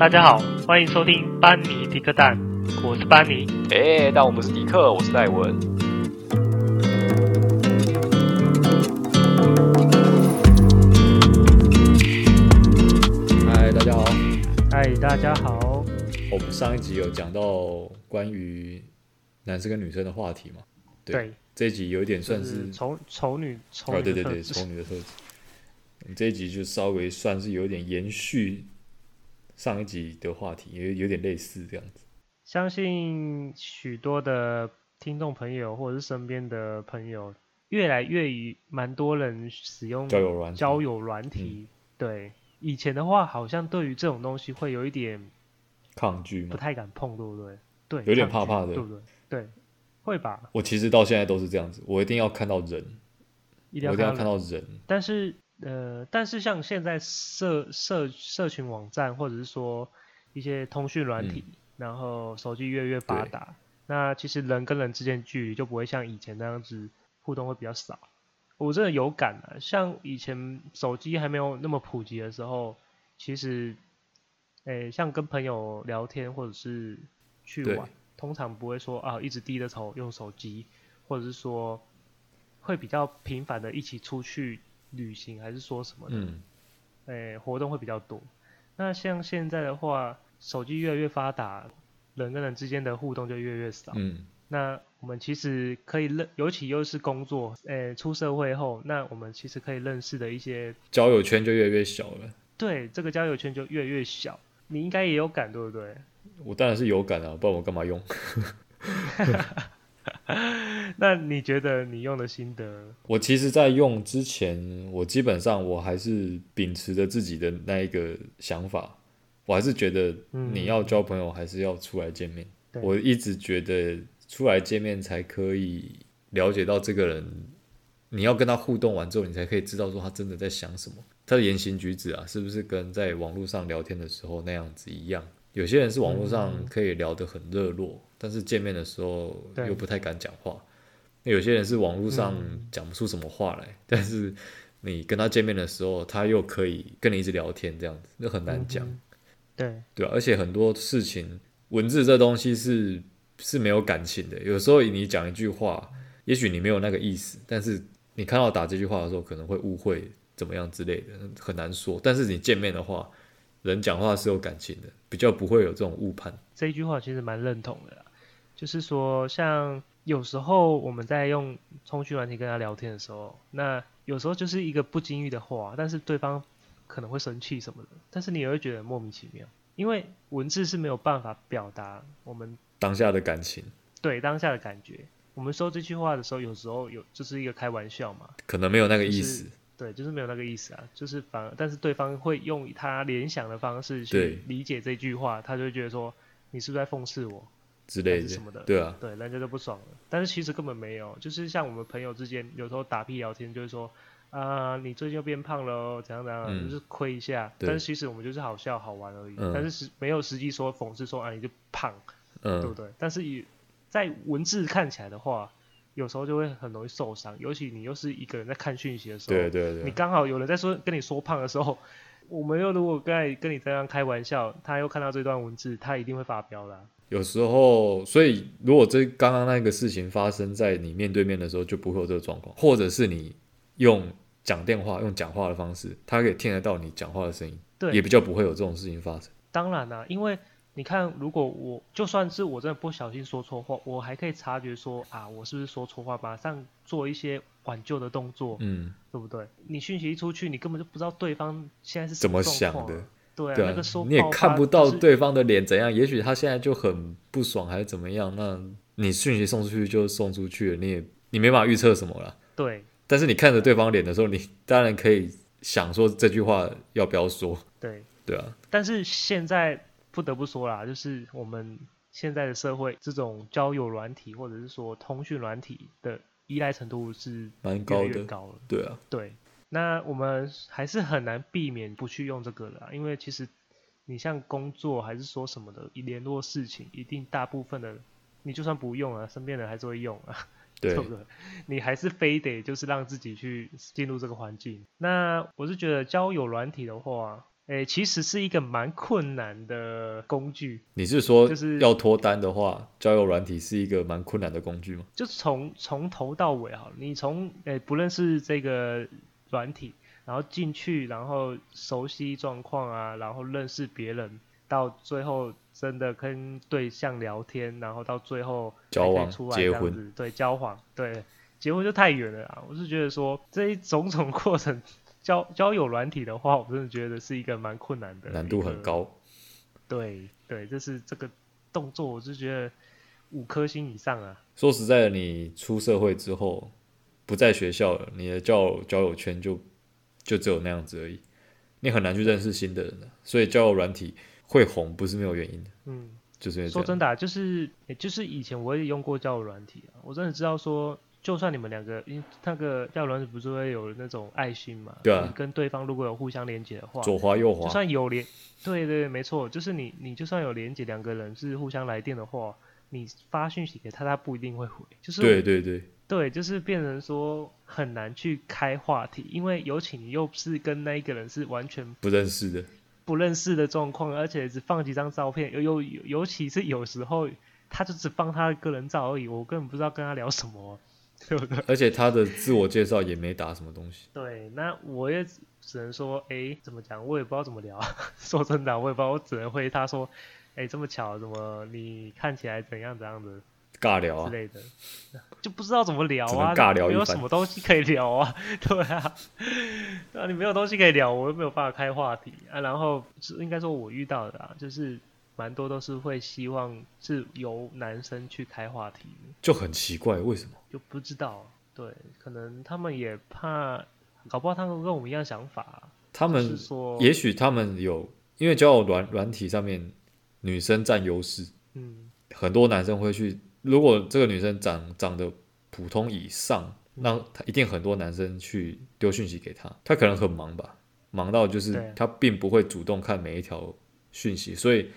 大家好，欢迎收听班尼迪克蛋，我是班尼。哎，但我不是迪克，我是戴文。嗨，大家好。嗨，大家好。我们上一集有讲到关于男生跟女生的话题嘛？对。对这一集有点算是丑丑女，丑女、哦、对对对，丑女的特质。这一集就稍微算是有点延续。上一集的话题也有点类似这样子，相信许多的听众朋友或者是身边的朋友，越来越以蛮多人使用交友软交友软体。对，以前的话好像对于这种东西会有一点抗拒，不太敢碰，对不对？对，有点怕怕的，对不对？对，会吧？我其实到现在都是这样子，我一定要看到人，一定要看到人，但是。呃，但是像现在社社社群网站，或者是说一些通讯软体，嗯、然后手机越来越发达，那其实人跟人之间距离就不会像以前那样子互动会比较少。我真的有感啊，像以前手机还没有那么普及的时候，其实，诶，像跟朋友聊天或者是去玩，通常不会说啊一直低着头用手机，或者是说会比较频繁的一起出去。旅行还是说什么的，嗯，欸，活动会比较多。那像现在的话，手机越来越发达，人跟人之间的互动就越来越少。嗯，那我们其实可以认，尤其又是工作，欸，出社会后，那我们其实可以认识的一些交友圈就越来越小了。对，这个交友圈就越来越小。你应该也有感，对不对？我当然是有感啊，不然我干嘛用？那你觉得你用的心得？我其实，在用之前，我基本上我还是秉持着自己的那一个想法，我还是觉得你要交朋友，还是要出来见面。嗯、我一直觉得出来见面才可以了解到这个人，你要跟他互动完之后，你才可以知道说他真的在想什么，他的言行举止啊，是不是跟在网络上聊天的时候那样子一样？有些人是网络上可以聊得很热络，嗯、但是见面的时候又不太敢讲话。那有些人是网络上讲不出什么话来，嗯，但是你跟他见面的时候，他又可以跟你一直聊天，这样子，那很难讲，嗯。对对，而且很多事情，文字这东西是是没有感情的。有时候你讲一句话，也许你没有那个意思，但是你看到打这句话的时候，可能会误会怎么样之类的，很难说。但是你见面的话，人讲话是有感情的，比较不会有这种误判。这一句话其实蛮认同的啦，就是说像。有时候我们在用通讯软体跟他聊天的时候，那有时候就是一个不经意的话，但是对方可能会生气什么的，但是你也会觉得莫名其妙，因为文字是没有办法表达我们当下的感情，对当下的感觉。我们说这句话的时候，有时候有就是一个开玩笑嘛，可能没有那个意思，就是、对，就是没有那个意思啊，就是反而，但是对方会用他联想的方式去理解这句话，他就会觉得说你是不是在讽刺我？之类的什么的，对啊，对，人家就不爽了。但是其实根本没有，就是像我们朋友之间有时候打屁聊天，就是说啊、呃，你最近又变胖了哦，怎样怎样，嗯、就是亏一下。但是其实我们就是好笑好玩而已，嗯、但是实没有实际说讽刺说啊你就胖、嗯，对不对？但是以在文字看起来的话，有时候就会很容易受伤，尤其你又是一个人在看讯息的时候，对对对，你刚好有人在说跟你说胖的时候，我们又如果在跟你这样开玩笑，他又看到这段文字，他一定会发飙的。有时候，所以如果这刚刚那个事情发生在你面对面的时候，就不会有这个状况，或者是你用讲电话、用讲话的方式，他可以听得到你讲话的声音，对，也比较不会有这种事情发生。当然啦、啊，因为你看，如果我就算是我真的不小心说错话，我还可以察觉说啊，我是不是说错话，马上做一些挽救的动作，嗯，对不对？你讯息一出去，你根本就不知道对方现在是怎么想的。对啊，对啊，那个说，你也看不到对方的脸怎样，也许他现在就很不爽还是怎么样，那你讯息送出去就送出去了，你也你没办法预测什么了。对，但是你看着对方脸的时候，你当然可以想说这句话要不要说。对，对啊。但是现在不得不说啦，就是我们现在的社会，这种交友软体或者是说通讯软体的依赖程度是蛮高的，高了。对啊，对。那我们还是很难避免不去用这个的，因为其实你像工作还是说什么的，一联络事情，一定大部分的你就算不用啊，身边人还是会用啊，对，对不对？你还是非得就是让自己去进入这个环境。那我是觉得交友软体的话，诶，其实是一个蛮困难的工具。你是说，就是要脱单的话，交友软体是一个蛮困难的工具吗？就从从头到尾哈，你从诶不认识这个软体，然后进去，然后熟悉状况啊，然后认识别人，到最后真的跟对象聊天，然后到最后交往、结婚，对，交往，对，结婚就太远了啊！我是觉得说这一种种过程。交交友软体的话，我真的觉得是一个蛮困难的，难度很高。对对，就是这个动作，我就觉得五颗星以上啊。说实在的，你出社会之后不在学校了，你的交友交友圈就就只有那样子而已，你很难去认识新的人了。所以交友软体会红不是没有原因的。嗯，就是说真的啊，就是就是以前我也用过交友软体啊，我真的知道说。就算你们两个，因为那个交友软体不是会有那种爱心嘛？对啊。跟对方如果有互相连接的话，左滑右滑，就算有连，对对对，没错，就是你你就算有连接，两个人是互相来电的话，你发讯息给他，他不一定会回。就是对对对，对，就是变成说很难去开话题，因为尤其你又是跟那一个人是完全不认识的，不认识的状况，而且只放几张照片，尤尤尤其是有时候他就只放他的个人照而已，我根本不知道跟他聊什么。对不对？而且他的自我介绍也没打什么东西。对，那我也只能说，哎，怎么讲？我也不知道怎么聊。说真的，我也不知道，我只能回他说，哎，这么巧，怎么你看起来怎样怎样的？尬聊啊之类的，就不知道怎么聊啊。尬聊，没有什么东西可以聊啊。对啊，那你没有东西可以聊，我又没有办法开话题啊。然后是应该说，我遇到的啊，就是。蛮多都是会希望是由男生去开话题，就很奇怪，为什么？就不知道，对，可能他们也怕，搞不好他们跟我们一样想法。他们说，也许他们有，因为交友软软体上面女生占优势，嗯，很多男生会去，如果这个女生长长得普通以上，那他一定很多男生去丢讯息给她。她可能很忙吧，忙到就是她并不会主动看每一条讯息，所以。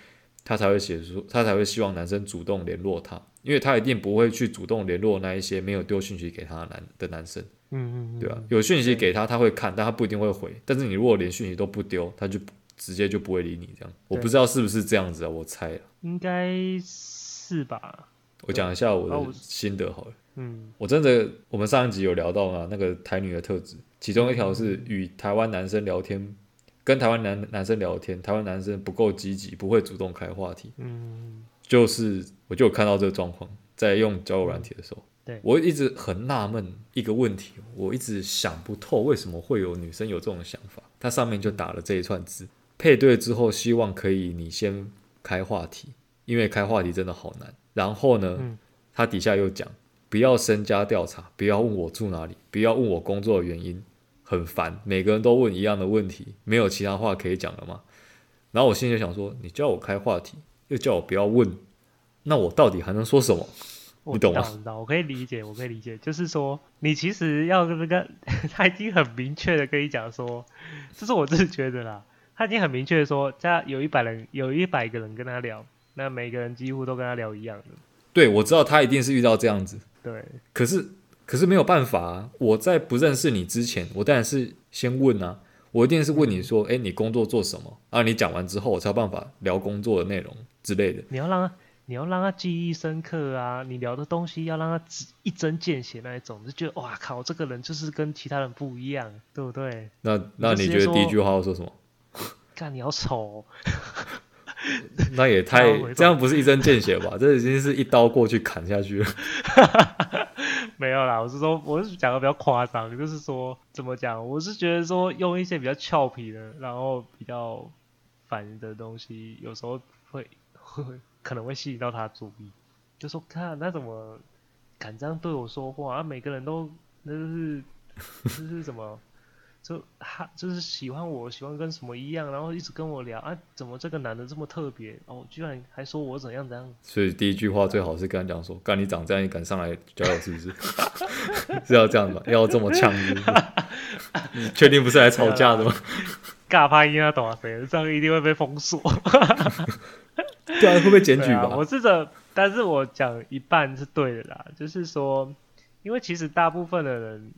他才会写出，他才会希望男生主动联络他，因为他一定不会去主动联络那一些没有丢讯息给他的男的男生，嗯嗯，对吧？有讯息给他，他会看，但他不一定会回。但是你如果连讯息都不丢，他就直接就不会理你这样。我不知道是不是这样子啊，我猜啊，应该是吧。我讲一下我的心得好了，嗯，我真的，我们上一集有聊到嘛，那个台女的特质，其中一条是与台湾男生聊天。跟台湾男男生聊天，台湾男生不够积极，不会主动开话题。嗯，就是我就有看到这个状况，在用交友软体的时候，嗯、对，我一直很纳闷一个问题，我一直想不透为什么会有女生有这种想法。它上面就打了这一串字：配对之后，希望可以你先开话题，因为开话题真的好难。然后呢，嗯、他底下又讲，不要身家调查，不要问我住哪里，不要问我工作的原因。很烦，每个人都问一样的问题，没有其他话可以讲了吗？然后我心里就想说，你叫我开话题，又叫我不要问，那我到底还能说什么？你懂吗？我知道，我可以理解，我可以理解，就是说，你其实要跟这个，他已经很明确的跟你讲说，这是我自己觉得啦，他已经很明确的说，家有一百人，有一百个人跟他聊，那每个人几乎都跟他聊一样的。对，我知道他一定是遇到这样子。对，可是。可是没有办法啊！我在不认识你之前，我当然是先问啊，我一定是问你说，哎，你工作做什么？啊，你讲完之后，我才有办法聊工作的内容之类的。你要让他，你要让他记忆深刻啊！你聊的东西要让他一针见血那一种，就觉得哇靠，这个人就是跟其他人不一样，对不对？那那你觉得第一句话要说什么？干，你好丑哦！那也太 这样不是一针见血吧？这已经是一刀过去砍下去了。没有啦，我是说，我是讲的比较夸张，就是说怎么讲？我是觉得说用一些比较俏皮的，然后比较烦的东西，有时候会会可能会吸引到他注意。就说看他怎么敢这样对我说话啊？每个人都那就是就是什么？就他就是喜欢我，喜欢跟什么一样，然后一直跟我聊啊，怎么这个男的这么特别哦？居然还说我怎样怎样。所以第一句话最好是跟他讲说：“干你长这样，你敢上来教我是不是？是要这样吧？要这么呛是不是？你确定不是来吵架的吗？” 尬拍音啊，懂啊？谁这样一定会被封锁。对啊，会被检举吧？我是这，但是我讲一半是对的啦，就是说，因为其实大部分的人。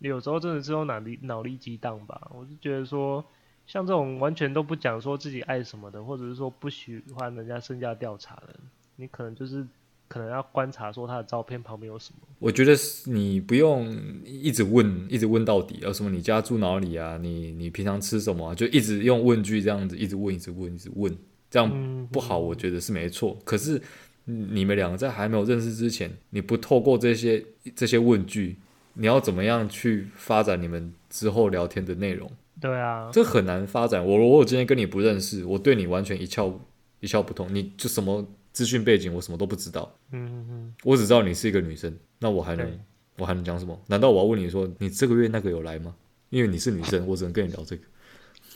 有时候真的是用脑力脑力激荡吧，我是觉得说，像这种完全都不讲说自己爱什么的，或者是说不喜欢人家身家调查的，你可能就是可能要观察说他的照片旁边有什么。我觉得你不用一直问，一直问到底，有什么你家住哪里啊？你你平常吃什么啊？就一直用问句这样子，一直问，一直问，一直问，这样不好，我觉得是没错。嗯、可是你们两个在还没有认识之前，你不透过这些这些问句，你要怎么样去发展你们之后聊天的内容？对啊，这很难发展。我如果今天跟你不认识，我对你完全一窍一窍不通，你就什么资讯背景我什么都不知道。嗯嗯嗯，我只知道你是一个女生，那我还能我还能讲什么？难道我要问你说你这个月那个有来吗？因为你是女生，我只能跟你聊这个，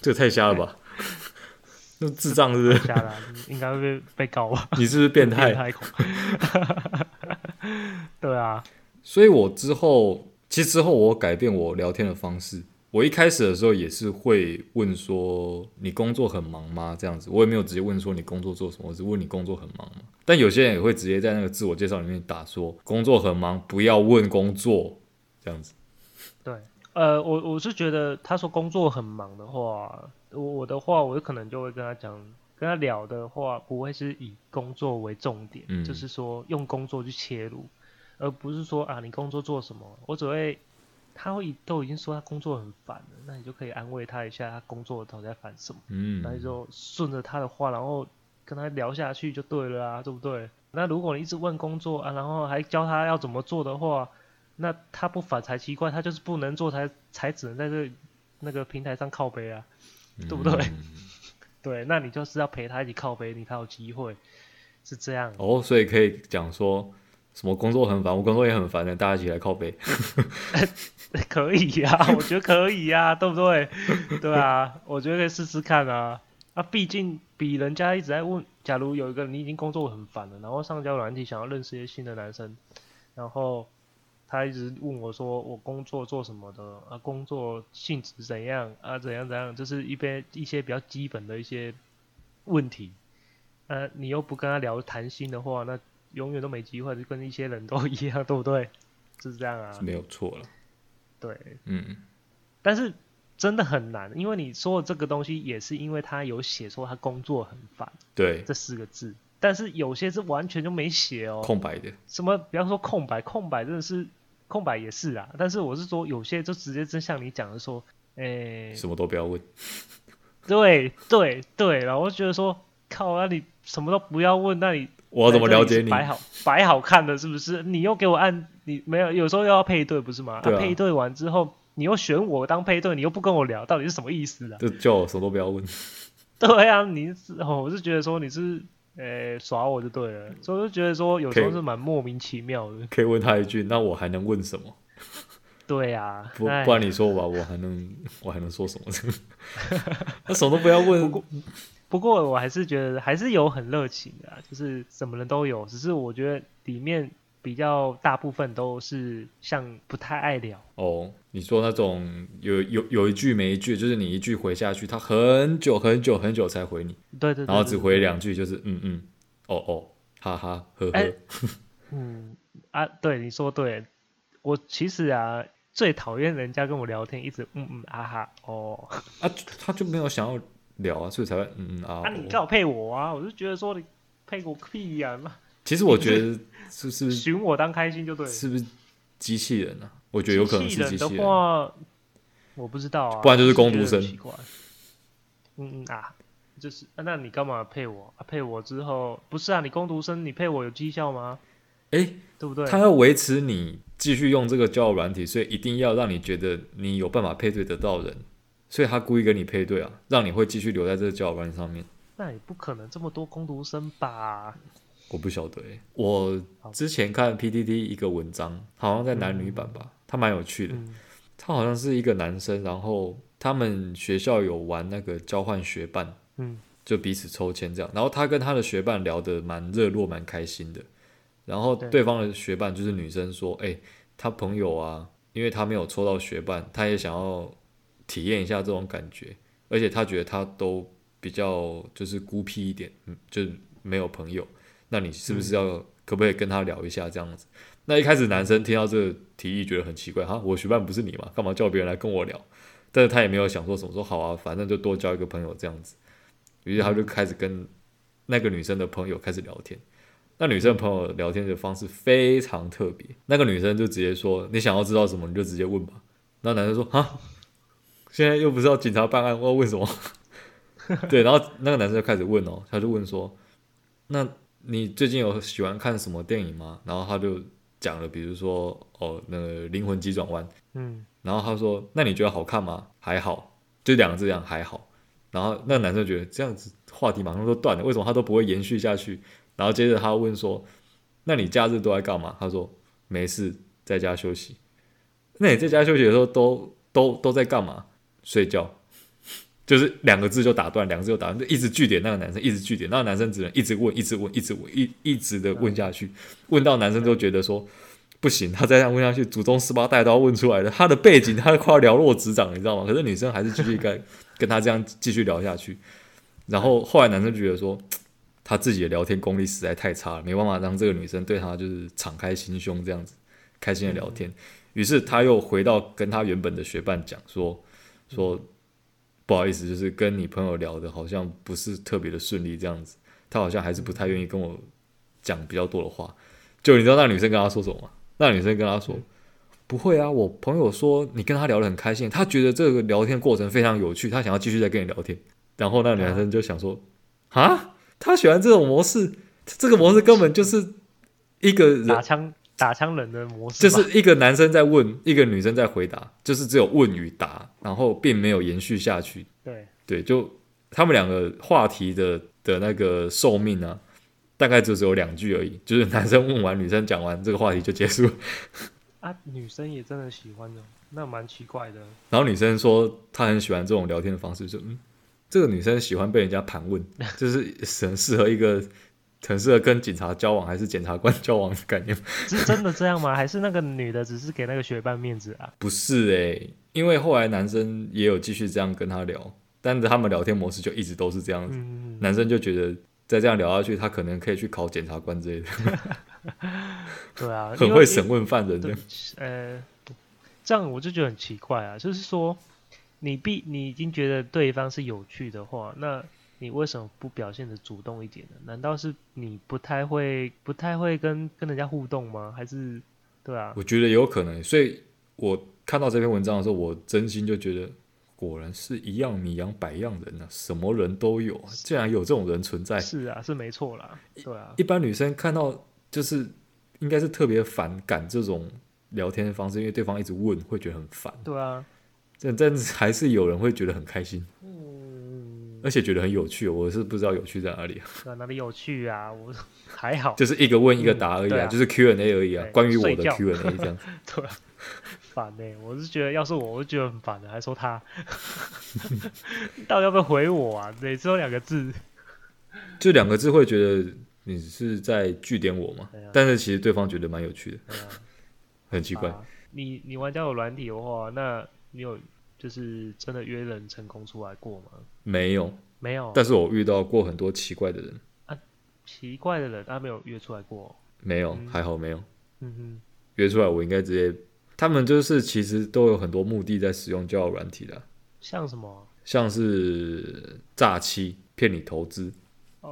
这个太瞎了吧？那智障是不是？瞎了，应该会被被告吧？你是不是变态？变态 对啊，所以我之后其实之后我改变我聊天的方式。我一开始的时候也是会问说，你工作很忙吗？这样子，我也没有直接问说你工作做什么，我只问你工作很忙吗？但有些人也会直接在那个自我介绍里面打说工作很忙，不要问工作这样子。对，呃，我我是觉得他说工作很忙的话，我我的话，我可能就会跟他讲，跟他聊的话不会是以工作为重点，嗯，就是说用工作去切入，而不是说啊你工作做什么，我只会。他会都已经说他工作很烦了，那你就可以安慰他一下，他工作到底在烦什么？嗯，那你就顺着他的话，然后跟他聊下去就对了啊，对不对？那如果你一直问工作啊，然后还教他要怎么做的话，那他不烦才奇怪，他就是不能做才才只能在这那个平台上靠背啊，对不对？嗯、对，那你就是要陪他一起靠背，你才有机会，是这样。哦，所以可以讲说。什么工作很烦，我工作也很烦的，大家一起来靠背。可以呀、啊，我觉得可以呀、啊，对不对？对啊，我觉得可以试试看啊。啊，毕竟比人家一直在问，假如有一个你已经工作很烦了，然后上交软体想要认识一些新的男生，然后他一直问我说我工作做什么的啊，工作性质怎样啊，怎样怎样，就是一边一些比较基本的一些问题。呃、啊，你又不跟他聊谈心的话，那。永远都没机会，就跟一些人都一样，对不对？就 是这样啊，没有错了。对，嗯，但是真的很难，因为你说的这个东西也是因为他有写说他工作很烦，对，这四个字。但是有些是完全就没写哦，空白的。什么？比方说空白，空白真的是空白也是啊。但是我是说，有些就直接真像你讲的说，诶，什么都不要问。对对对，然后我就觉得说，靠，那你什么都不要问，那你。我怎么了解你？摆好摆好看的，是不是？你又给我按，你没有，有时候又要配对，不是吗？对啊。啊、配对完之后，你又选我当配对，你又不跟我聊，到底是什么意思啊？就叫我什么都不要问。对啊，你是哦，我是觉得说你是诶、欸、耍我就对了，所以我就觉得说有时候是蛮莫名其妙的。可以问他一句，那我还能问什么？对啊，不不然你说吧，我还能 我还能说什么？那什么都不要问。不过我还是觉得还是有很热情的，就是什么人都有，只是我觉得里面比较大部分都是像不太爱聊。哦，你说那种有有有一句没一句，就是你一句回下去，他很久很久很久才回你。对对，对。然后只回两句，就是嗯嗯，哦哦，哈哈呵呵。欸、嗯啊，对，你说对。我其实啊最讨厌人家跟我聊天一直嗯嗯啊哈哦。啊，他就没有想要。聊啊，所以才会嗯嗯啊。那、啊、你最好配我啊！我就觉得说你配我屁呀、啊！其实我觉得是是 寻我当开心就对了。是不是机器人呢、啊？我觉得有可能是机器人。机器人的话，我不知道啊。不然就是工读生。奇怪。嗯嗯啊，就是、啊、那你干嘛配我啊？配我之后不是啊？你工读生，你配我有绩效吗？哎、欸，对不对？他要维持你继续用这个交友软体，所以一定要让你觉得你有办法配对得到人。所以他故意跟你配对啊，让你会继续留在这个交友关系上面。那也不可能这么多工读生吧？我不晓得诶。我之前看 PDD 一个文章，好像在男女版吧，他蛮、嗯、有趣的。嗯、他好像是一个男生，然后他们学校有玩那个交换学伴，嗯，就彼此抽签这样。然后他跟他的学伴聊得蛮热络、蛮开心的。然后对方的学伴就是女生说：“哎、欸，他朋友啊，因为他没有抽到学伴，他也想要。”体验一下这种感觉，而且他觉得他都比较就是孤僻一点，嗯，就没有朋友。那你是不是要、可不可以跟他聊一下这样子？那一开始男生听到这个提议觉得很奇怪哈，我学伴不是你吗？干嘛叫别人来跟我聊？但是他也没有想说什么，说好啊，反正就多交一个朋友这样子。于是他就开始跟那个女生的朋友开始聊天。那女生朋友聊天的方式非常特别，那个女生就直接说：“你想要知道什么，你就直接问吧。”那男生说：“哈，现在又不是要警察办案，我要问什么？” 对，然后那个男生就开始问哦，他就问说：“那你最近有喜欢看什么电影吗？”然后他就讲了，比如说哦，那个《灵魂急转弯》，嗯，然后他说：“那你觉得好看吗？”还好，就两个字这样，还好。然后那个男生觉得这样子话题马上就断了，为什么他都不会延续下去？然后接着他问说：“那你假日都在干嘛？”他说：“没事，在家休息。”那你在家休息的时候都都都在干嘛？睡觉。就是两个字就打断，两个字就打断，就一直据点那个男生，一直据点，那个男生只能一直问，一直问，一直问，一一直的问下去，问到男生都觉得说不行，他再这样问下去，祖宗十八代都要问出来了。他的背景，他快要寥落指掌，你知道吗？可是女生还是继续跟跟他这样继续聊下去。然后后来男生觉得说。他自己的聊天功力实在太差了，没办法让这个女生对他就是敞开心胸这样子开心的聊天。于是他又回到跟他原本的学伴讲说说不好意思，就是跟你朋友聊的好像不是特别的顺利这样子。他好像还是不太愿意跟我讲比较多的话。就你知道那女生跟他说什么吗？那女生跟他说不会啊，我朋友说你跟他聊得很开心，他觉得这个聊天过程非常有趣，他想要继续再跟你聊天。然后那个男生就想说啊。他喜欢这种模式，这个模式根本就是一个人打枪打枪人的模式，就是一个男生在问，一个女生在回答，就是只有问与答，然后并没有延续下去。对对，就他们两个话题的的那个寿命啊，大概就只有两句而已，就是男生问完，女生讲完，这个话题就结束。啊，女生也真的喜欢的，那蛮奇怪的。然后女生说她很喜欢这种聊天的方式，就嗯。这个女生喜欢被人家盘问，就是很适合一个很适合跟警察交往还是检察官交往的概念。是真的这样吗？还是那个女的只是给那个学伴面子啊？不是诶、欸，因为后来男生也有继续这样跟她聊，但是他们聊天模式就一直都是这样子。嗯、男生就觉得再这样聊下去，他可能可以去考检察官之类的。对啊，很会审问犯人的。呃，这样我就觉得很奇怪啊，就是说。你必你已经觉得对方是有趣的话，那你为什么不表现的主动一点呢？难道是你不太会不太会跟跟人家互动吗？还是对啊？我觉得有可能，所以我看到这篇文章的时候，我真心就觉得，果然是一样米养百样人啊，什么人都有，竟然有这种人存在。是啊，是没错啦，对啊。一般女生看到就是应该是特别反感这种聊天的方式，因为对方一直问，会觉得很烦。对啊。但但是还是有人会觉得很开心，嗯，而且觉得很有趣。我是不知道有趣在哪里啊？哪里有趣啊？我还好，就是一个问一个答而已啊，嗯、啊就是 Q&A 而已啊。关于我的 Q&A 这样子，对，烦呢、欸。我是觉得，要是我，我就觉得很烦的，还说他 到底要不要回我啊？每次都两个字，就两个字会觉得你是在句点我吗？啊、但是其实对方觉得蛮有趣的，啊、很奇怪。啊、你你玩交友软体的话，那你有？就是真的约人成功出来过吗？没有，没有。但是我遇到过很多奇怪的人啊，奇怪的人，他没有约出来过。没有，嗯、还好没有。嗯哼，约出来我应该直接。他们就是其实都有很多目的在使用交友软体的。像什么？像是诈欺、骗你投资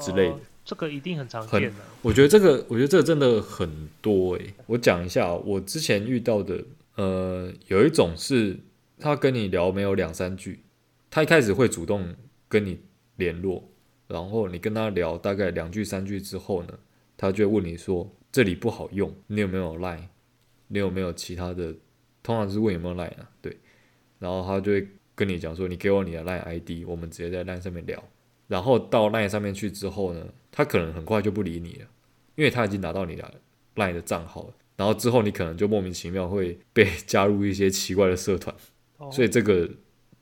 之类的、哦。这个一定很常见的。我觉得这个，我觉得这个真的很多诶。我讲一下，我之前遇到的，呃，有一种是。他跟你聊没有两三句，他一开始会主动跟你联络，然后你跟他聊大概两句三句之后呢，他就会问你说，这里不好用，你有没有 Line？你有没有其他的？通常是问有没有 Line 啊，对，然后他就会跟你讲说，你给我你的 Line ID，我们直接在 Line 上面聊。然后到 Line 上面去之后呢，他可能很快就不理你了，因为他已经拿到你的 Line 的账号了。然后之后你可能就莫名其妙会被 加入一些奇怪的社团。所以这个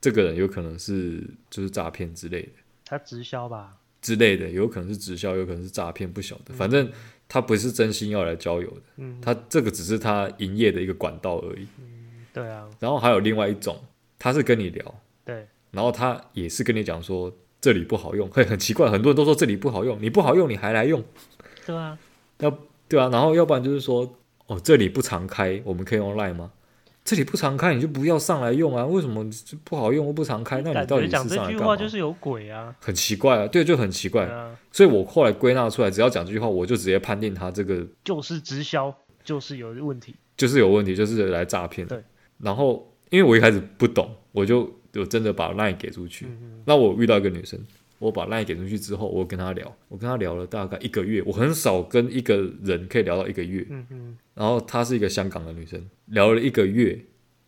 这个人有可能是就是诈骗之类的，他直销吧之类的，有可能是直销，有可能是诈骗，不晓得。嗯、反正他不是真心要来交友的，嗯，他这个只是他营业的一个管道而已。嗯，对啊。然后还有另外一种，他是跟你聊，对，然后他也是跟你讲说这里不好用，嘿，很奇怪，很多人都说这里不好用，你不好用你还来用，对啊，要对啊，然后要不然就是说哦这里不常开，我们可以用 Line 吗？这里不常开，你就不要上来用啊？为什么不好用或不常开？那你到底是上来干嘛？讲这句话就是有鬼啊！很奇怪啊，对，就很奇怪。啊、所以我后来归纳出来，只要讲这句话，我就直接判定他这个就是直销，就是有问题，就是有问题，就是来诈骗。对。然后，因为我一开始不懂，我就我真的把 line 给出去。嗯嗯，那我遇到一个女生。我把 LINE 给出去之后，我跟他聊，我跟他聊了大概一个月。我很少跟一个人可以聊到一个月。嗯嗯。然后她是一个香港的女生，聊了一个月，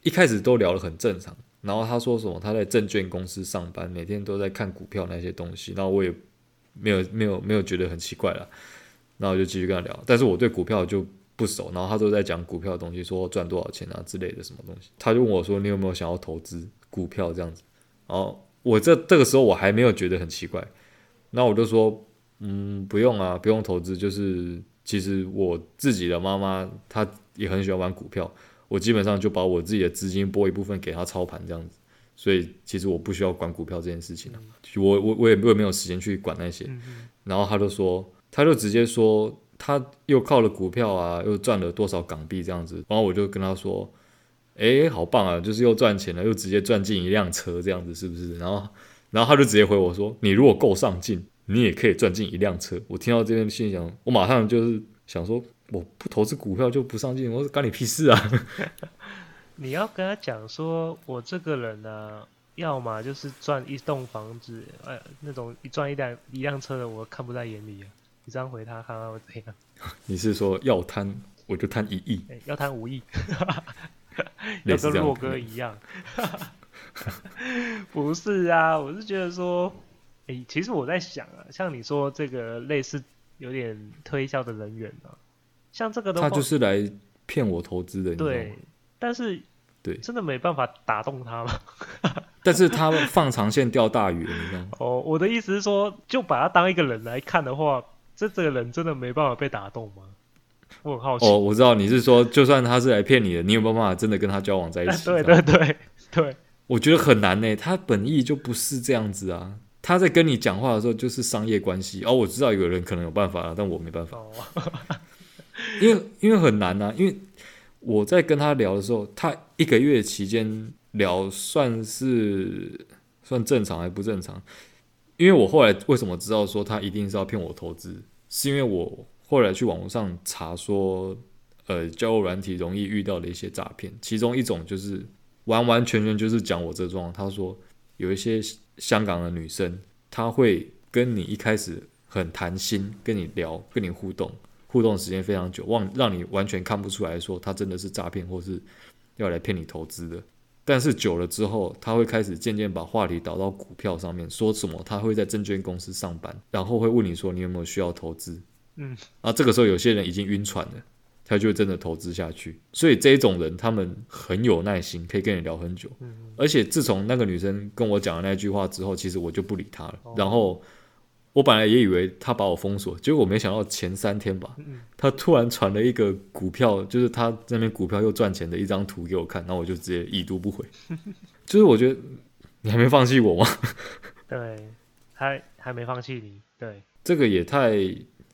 一开始都聊得很正常。然后她说什么？她在证券公司上班，每天都在看股票那些东西。然后我也没有没有没有觉得很奇怪了。然后我就继续跟他聊，但是我对股票就不熟。然后她都在讲股票的东西，说赚多少钱啊之类的什么东西。她就问我说：“你有没有想要投资股票这样子？”然后。我这这个时候我还没有觉得很奇怪，那我就说，嗯，不用啊，不用投资。就是其实我自己的妈妈她也很喜欢玩股票，我基本上就把我自己的资金拨一部分给她操盘这样子，所以其实我不需要管股票这件事情了。我我我也我也没有时间去管那些。然后他就说，他就直接说，他又靠了股票啊，又赚了多少港币这样子。然后我就跟他说。哎，好棒啊！就是又赚钱了，又直接赚进一辆车，这样子是不是？然后，然后他就直接回我说：“你如果够上进，你也可以赚进一辆车。”我听到这边心想，我马上就是想说，我不投资股票就不上进，我说干你屁事啊！你要跟他讲说，我这个人呢、啊，要么就是赚一栋房子，哎，那种一赚一辆一辆车的，我看不在眼里啊。你这样回他，看看会怎样？你是说要贪，我就贪一亿；要贪五亿。要跟洛哥一样，不是啊，我是觉得说，哎、欸，其实我在想啊，像你说这个类似有点推销的人员啊，像这个的话，他就是来骗我投资的，对，但是对，真的没办法打动他吗？但是他放长线钓大鱼，你知道吗？哦，我的意思是说，就把他当一个人来看的话，这这个人真的没办法被打动吗？我很好奇。哦，我知道你是说，就算他是来骗你的，你有没有办法真的跟他交往在一起？对对对对，我觉得很难呢。他本意就不是这样子啊。他在跟你讲话的时候就是商业关系。哦，我知道有人可能有办法了，但我没办法。哦、因为因为很难啊。因为我在跟他聊的时候，他一个月期间聊算是算正常还不正常？因为我后来为什么知道说他一定是要骗我投资，是因为我。后来去网络上查说，呃，交友软体容易遇到的一些诈骗，其中一种就是完完全全就是讲我这状况。他说有一些香港的女生，她会跟你一开始很谈心，跟你聊，跟你互动，互动时间非常久，忘让你完全看不出来说她真的是诈骗或是要来骗你投资的。但是久了之后，她会开始渐渐把话题导到股票上面，说什么她会在证券公司上班，然后会问你说你有没有需要投资。嗯，啊，这个时候有些人已经晕船了，他就真的投资下去。所以这一种人，他们很有耐心，可以跟你聊很久。嗯，而且自从那个女生跟我讲了那句话之后，其实我就不理她了。哦。然后我本来也以为她把我封锁，结果我没想到前三天吧，她突然传了一个股票，就是她那边股票又赚钱的一张图给我看，然后我就直接已读不回。就是我觉得你还没放弃我吗？对，还还没放弃你。对，这个也太……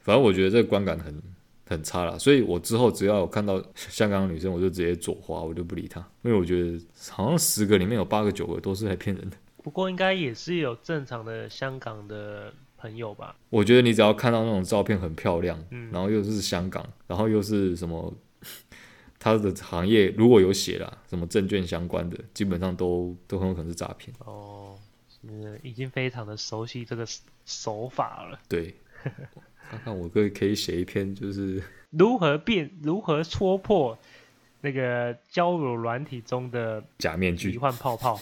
反正我觉得这个观感很很差了，所以我之后只要有看到香港的女生，我就直接左滑，我就不理她，因为我觉得好像十个里面有八个九个都是来骗人的。不过应该也是有正常的香港的朋友吧？我觉得你只要看到那种照片很漂亮，嗯，然后又是香港，然后又是什么，他的行业如果有写啦什么证券相关的，基本上都都很有可能是诈骗。哦，是已经非常的熟悉这个手法了。对。看看我可以可以写一篇，就是如何变，如何戳破那个交友软体中的假面具、迷幻泡泡，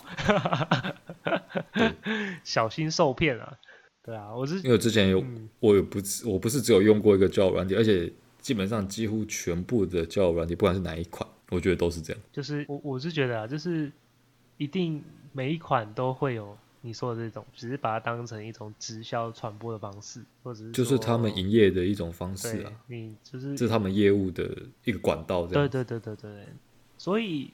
小心受骗啊！对啊，我是因为之前有，嗯、我也不是，我不是只有用过一个交友软体，而且基本上几乎全部的交友软体，不管是哪一款，我觉得都是这样。就是我我是觉得啊，就是一定每一款都会有。你说的这种，只是把它当成一种直销传播的方式，或者是就是他们营业的一种方式啊。你就是这是他们业务的一个管道，这样。对对对对对。所以，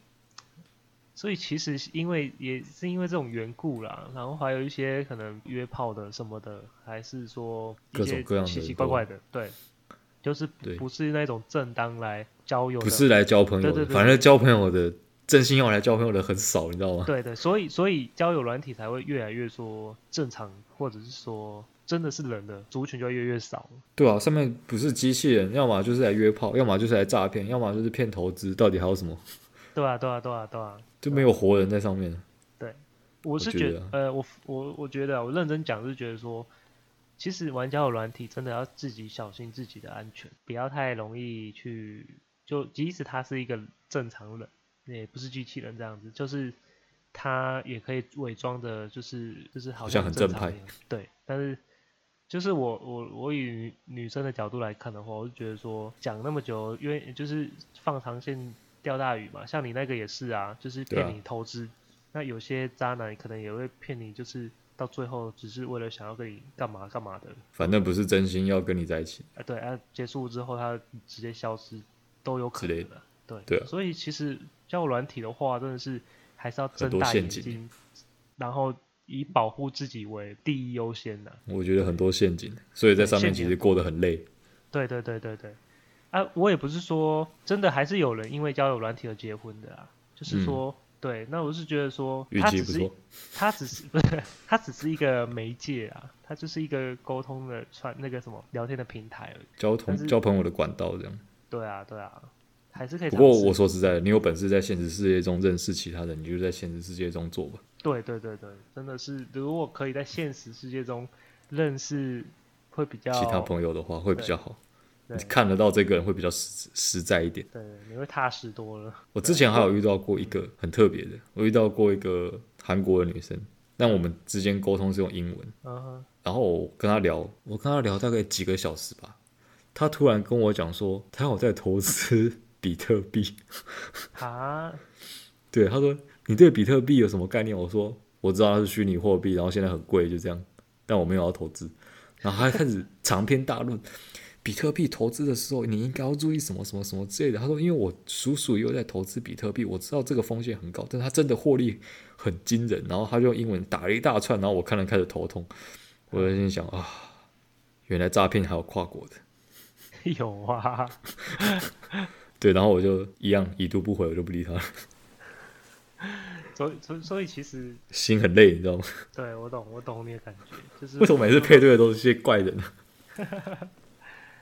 所以其实因为也是因为这种缘故啦，然后还有一些可能约炮的什么的，还是说一些奇奇怪怪的，对，就是不是那种正当来交友的，不是来交朋友的，反正交朋友的。真心要来交朋友的很少，你知道吗？对对，所以所以交友软体才会越来越说正常，或者是说真的是人的族群就会越来越少。对啊，上面不是机器人，要么就是来约炮，要么就是来诈骗，要么就是骗投资，到底还有什么？对啊，对啊，对啊，对啊，就没有活人在上面。对，我是觉得，呃，我我我觉得，我认真讲是觉得说，其实玩交友软体真的要自己小心自己的安全，不要太容易去，就即使他是一个正常人。也不是机器人这样子，就是他也可以伪装的，就是就是好像很正派，对。但是就是我我我以女生的角度来看的话，我就觉得说讲那么久，因为就是放长线钓大鱼嘛。像你那个也是啊，就是骗你投资。啊、那有些渣男可能也会骗你，就是到最后只是为了想要跟你干嘛干嘛的。反正不是真心要跟你在一起。啊，对啊，结束之后他直接消失都有可能的。对对、啊，所以其实。交友软体的话，真的是还是要睁大眼睛，然后以保护自己为第一优先的。我觉得很多陷阱，所以在上面其实过得很累。对对对对对，啊，我也不是说真的，还是有人因为交友软体而结婚的啊。就是说，嗯、对，那我是觉得说，他只是他只是不是他只是一个媒介啊，他就是一个沟通的传那个什么聊天的平台而已，交通交朋友的管道这样。对啊，对啊。还是可以。不过我说实在的，你有本事在现实世界中认识其他人，你就在现实世界中做吧。对对对对，真的是，如果可以在现实世界中认识，会比较其他朋友的话会比较好。你看得到这个人会比较实实在一点。对，你会踏实多了。我之前还有遇到过一个很特别的，我遇到过一个韩国的女生，但我们之间沟通是用英文。嗯哼。然后我跟她聊，我跟她聊大概几个小时吧，她突然跟我讲说，她有在投资。比特币，啊，对，他说你对比特币有什么概念？我说我知道它是虚拟货币，然后现在很贵，就这样，但我没有要投资。然后他开始长篇大论，比特币投资的时候你应该要注意什么什么什么之类的。他说，因为我叔叔又在投资比特币，我知道这个风险很高，但他真的获利很惊人。然后他就用英文打了一大串，然后我看了开始头痛。我就心想啊，原来诈骗还有跨国的，有啊。对，然后我就一样已读不回，我就不理他了。所以，所以，所以其实心很累，你知道吗？对，我懂，我懂你的感觉。就是为什么每次配对的都是些怪人呢？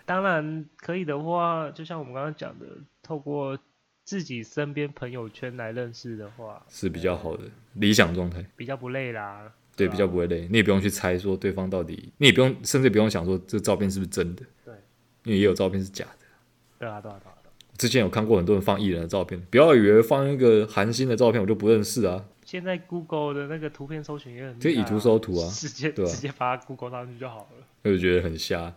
当然可以的话，就像我们刚刚讲的，透过自己身边朋友圈来认识的话，是比较好的理想状态，比较不累啦。对，比较不会累，你也不用去猜说对方到底，你也不用，甚至不用想说这照片是不是真的。对，因为也有照片是假的。对啊，对啊，对啊。之前有看过很多人放艺人的照片，不要以为放一个韩星的照片我就不认识啊。现在 Google 的那个图片搜寻也很、啊，就以图搜图啊，直接、直接发 Google 上去就好了。我就觉得很瞎，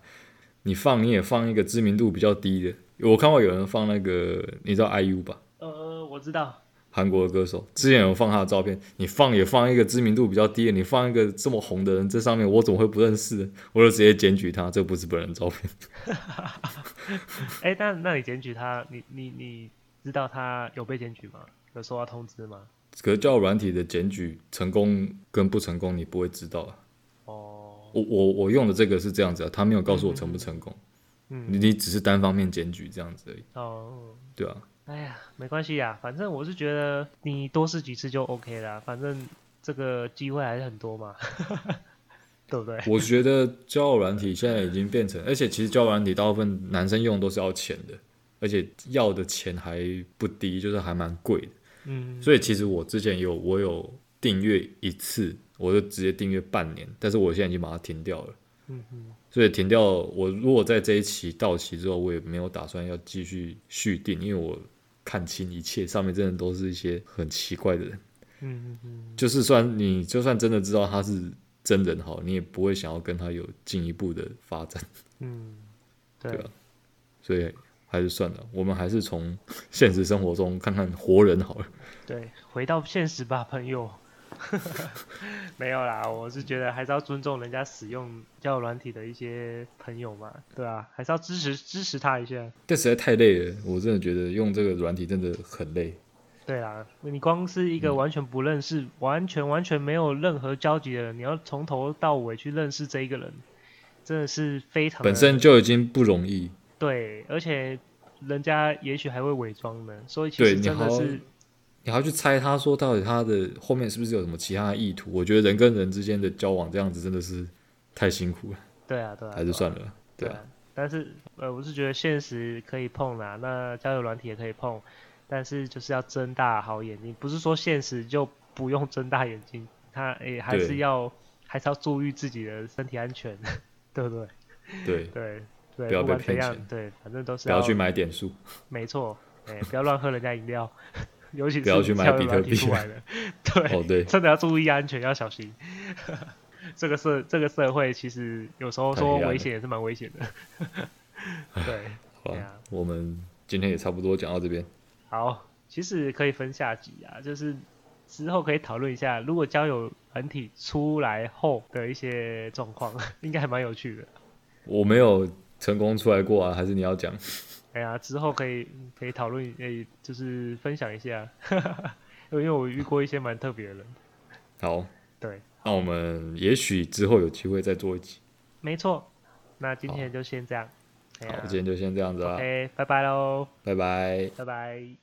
你放你也放一个知名度比较低的，我看过有人放那个，你知道 IU 吧？呃，我知道。韩国的歌手之前有放他的照片，你放也放一个知名度比较低的，你放一个这么红的人这上面，我怎么会不认识？我就直接检举他，这不是本人照片。哎、欸，那那你检举他，你你你知道他有被检举吗？有收到通知吗？可是交友软体的检举成功跟不成功，你不会知道啊。哦，我我我用的这个是这样子啊，他没有告诉我成不成功。嗯，你你只是单方面检举这样子而已。哦，对啊。哎呀，没关系呀，反正我是觉得你多试几次就 OK 了，反正这个机会还是很多嘛，对不对？我觉得交友软体现在已经变成，而且其实交友软体大部分男生用都是要钱的，而且要的钱还不低，就是还蛮贵的。嗯，所以其实我之前有我有订阅一次，我就直接订阅半年，但是我现在已经把它停掉了。嗯嗯。所以停掉，我如果在这一期到期之后，我也没有打算要继续续订，因为我看清一切，上面真的都是一些很奇怪的人。嗯嗯嗯。就是算你就算真的知道他是真人好，你也不会想要跟他有进一步的发展。嗯，对，对啊。所以还是算了，我们还是从现实生活中看看活人好了。对，回到现实吧，朋友。没有啦，我是觉得还是要尊重人家使用交友软体的一些朋友嘛，对啊，还是要支持支持他一下。但实在太累了，我真的觉得用这个软体真的很累。对啊，你光是一个完全不认识、嗯、完全完全没有任何交集的人，你要从头到尾去认识这一个人，真的是非常本身就已经不容易。对，而且人家也许还会伪装呢，所以其实真的是。你还要去猜他说到底他的后面是不是有什么其他的意图？我觉得人跟人之间的交往这样子真的是太辛苦了。对啊，对啊，还是算了。对啊，但是呃，我是觉得现实可以碰啦，那交友软体也可以碰，但是就是要睁大好眼睛，不是说现实就不用睁大眼睛，他也还是要还是要注意自己的身体安全，对不对？对对对，不要被骗钱。对，反正都是不要去买点数。没错，哎，不要乱喝人家饮料，尤其是不要去买比特币出来的。对，哦对，真的要注意安全，要小心。这个社这个社会其实有时候说危险也是蛮危险的。对，好，我们今天也差不多讲到这边。好，其实可以分下集啊，就是之后可以讨论一下，如果交友团体出来后的一些状况，应该还蛮有趣的。我没有成功出来过啊，还是你要讲？哎呀，之后可以可以讨论，诶，就是分享一下，因为我遇过一些蛮特别的人。好，对。那我们也许之后有机会再做一集。没错，那今天就先这样。好，今天就先这样子啦。OK，拜拜喽。拜拜。拜拜。